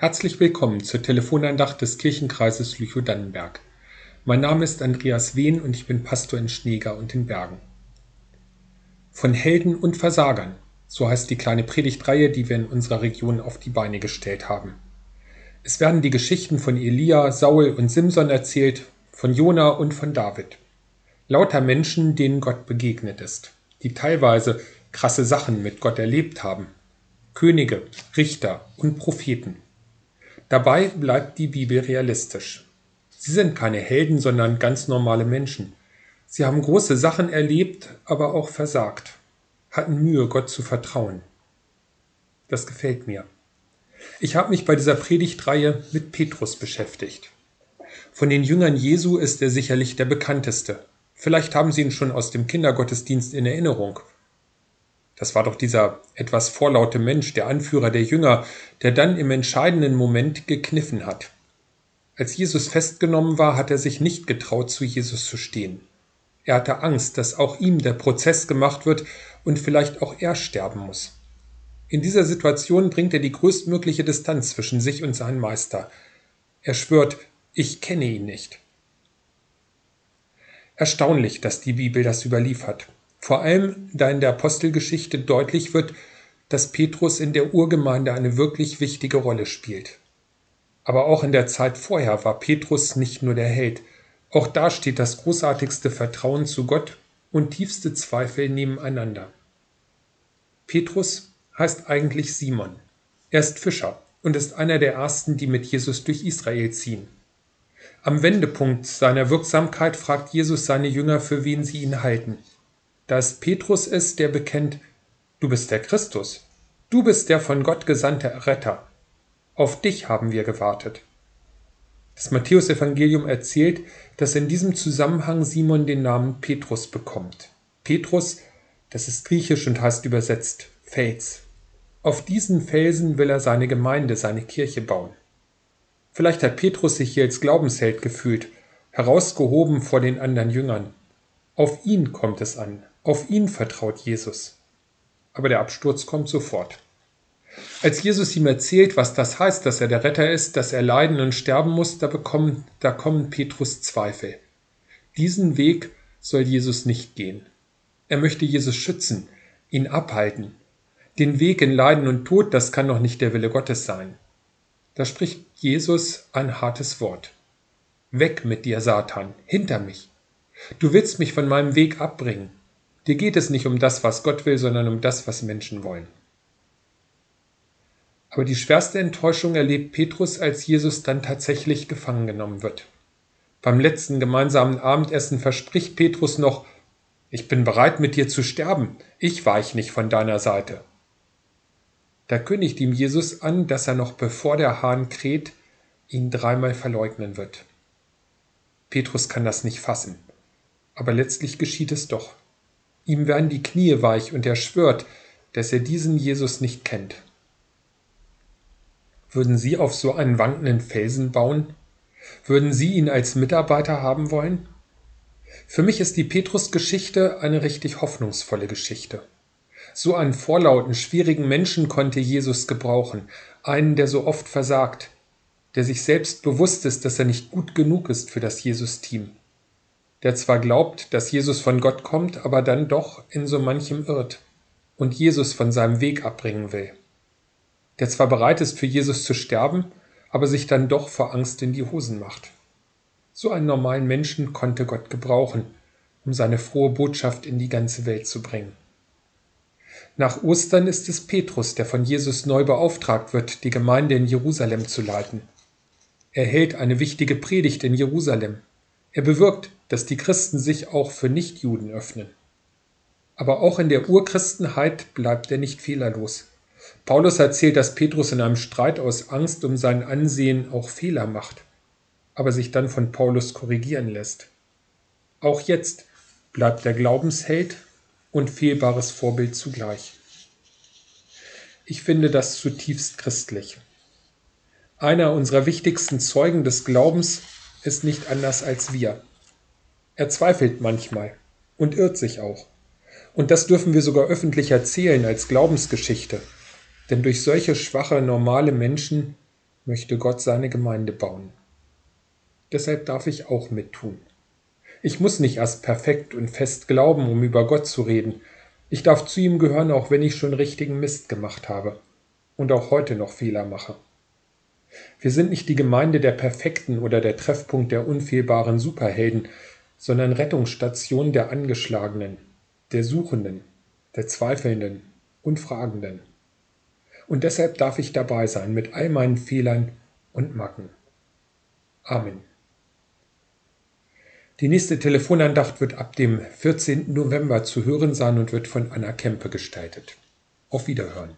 Herzlich willkommen zur Telefonandacht des Kirchenkreises Lüchow-Dannenberg. Mein Name ist Andreas Wehn und ich bin Pastor in Schneeger und in Bergen. Von Helden und Versagern, so heißt die kleine Predigtreihe, die wir in unserer Region auf die Beine gestellt haben. Es werden die Geschichten von Elia, Saul und Simson erzählt, von Jona und von David. Lauter Menschen, denen Gott begegnet ist, die teilweise krasse Sachen mit Gott erlebt haben. Könige, Richter und Propheten. Dabei bleibt die Bibel realistisch. Sie sind keine Helden, sondern ganz normale Menschen. Sie haben große Sachen erlebt, aber auch versagt, hatten Mühe, Gott zu vertrauen. Das gefällt mir. Ich habe mich bei dieser Predigtreihe mit Petrus beschäftigt. Von den Jüngern Jesu ist er sicherlich der bekannteste. Vielleicht haben Sie ihn schon aus dem Kindergottesdienst in Erinnerung. Das war doch dieser etwas vorlaute Mensch, der Anführer der Jünger, der dann im entscheidenden Moment gekniffen hat. Als Jesus festgenommen war, hat er sich nicht getraut, zu Jesus zu stehen. Er hatte Angst, dass auch ihm der Prozess gemacht wird und vielleicht auch er sterben muss. In dieser Situation bringt er die größtmögliche Distanz zwischen sich und seinem Meister. Er schwört, ich kenne ihn nicht. Erstaunlich, dass die Bibel das überliefert. Vor allem, da in der Apostelgeschichte deutlich wird, dass Petrus in der Urgemeinde eine wirklich wichtige Rolle spielt. Aber auch in der Zeit vorher war Petrus nicht nur der Held. Auch da steht das großartigste Vertrauen zu Gott und tiefste Zweifel nebeneinander. Petrus heißt eigentlich Simon. Er ist Fischer und ist einer der ersten, die mit Jesus durch Israel ziehen. Am Wendepunkt seiner Wirksamkeit fragt Jesus seine Jünger, für wen sie ihn halten dass Petrus ist, der bekennt, du bist der Christus, du bist der von Gott gesandte Retter. Auf dich haben wir gewartet. Das Matthäusevangelium erzählt, dass in diesem Zusammenhang Simon den Namen Petrus bekommt. Petrus, das ist griechisch und heißt übersetzt Fels. Auf diesen Felsen will er seine Gemeinde, seine Kirche bauen. Vielleicht hat Petrus sich hier als Glaubensheld gefühlt, herausgehoben vor den anderen Jüngern. Auf ihn kommt es an, auf ihn vertraut Jesus. Aber der Absturz kommt sofort. Als Jesus ihm erzählt, was das heißt, dass er der Retter ist, dass er leiden und sterben muss, da, bekommen, da kommen Petrus Zweifel. Diesen Weg soll Jesus nicht gehen. Er möchte Jesus schützen, ihn abhalten. Den Weg in Leiden und Tod, das kann doch nicht der Wille Gottes sein. Da spricht Jesus ein hartes Wort. Weg mit dir, Satan, hinter mich. Du willst mich von meinem Weg abbringen. Dir geht es nicht um das, was Gott will, sondern um das, was Menschen wollen. Aber die schwerste Enttäuschung erlebt Petrus, als Jesus dann tatsächlich gefangen genommen wird. Beim letzten gemeinsamen Abendessen verspricht Petrus noch, ich bin bereit, mit dir zu sterben, ich weich nicht von deiner Seite. Da kündigt ihm Jesus an, dass er noch bevor der Hahn kräht, ihn dreimal verleugnen wird. Petrus kann das nicht fassen, aber letztlich geschieht es doch. Ihm werden die Knie weich und er schwört, dass er diesen Jesus nicht kennt. Würden Sie auf so einen wankenden Felsen bauen? Würden Sie ihn als Mitarbeiter haben wollen? Für mich ist die Petrus-Geschichte eine richtig hoffnungsvolle Geschichte. So einen vorlauten, schwierigen Menschen konnte Jesus gebrauchen, einen, der so oft versagt, der sich selbst bewusst ist, dass er nicht gut genug ist für das Jesus-Team der zwar glaubt, dass Jesus von Gott kommt, aber dann doch in so manchem irrt und Jesus von seinem Weg abbringen will. Der zwar bereit ist, für Jesus zu sterben, aber sich dann doch vor Angst in die Hosen macht. So einen normalen Menschen konnte Gott gebrauchen, um seine frohe Botschaft in die ganze Welt zu bringen. Nach Ostern ist es Petrus, der von Jesus neu beauftragt wird, die Gemeinde in Jerusalem zu leiten. Er hält eine wichtige Predigt in Jerusalem. Er bewirkt, dass die Christen sich auch für Nichtjuden öffnen. Aber auch in der Urchristenheit bleibt er nicht fehlerlos. Paulus erzählt, dass Petrus in einem Streit aus Angst um sein Ansehen auch Fehler macht, aber sich dann von Paulus korrigieren lässt. Auch jetzt bleibt er Glaubensheld und fehlbares Vorbild zugleich. Ich finde das zutiefst christlich. Einer unserer wichtigsten Zeugen des Glaubens ist nicht anders als wir. Er zweifelt manchmal und irrt sich auch. Und das dürfen wir sogar öffentlich erzählen als Glaubensgeschichte. Denn durch solche schwache, normale Menschen möchte Gott seine Gemeinde bauen. Deshalb darf ich auch mittun. Ich muss nicht erst perfekt und fest glauben, um über Gott zu reden. Ich darf zu ihm gehören, auch wenn ich schon richtigen Mist gemacht habe und auch heute noch Fehler mache. Wir sind nicht die Gemeinde der Perfekten oder der Treffpunkt der unfehlbaren Superhelden, sondern Rettungsstation der Angeschlagenen, der Suchenden, der Zweifelnden und Fragenden. Und deshalb darf ich dabei sein mit all meinen Fehlern und Macken. Amen. Die nächste Telefonandacht wird ab dem 14. November zu hören sein und wird von Anna Kempe gestaltet. Auf Wiederhören.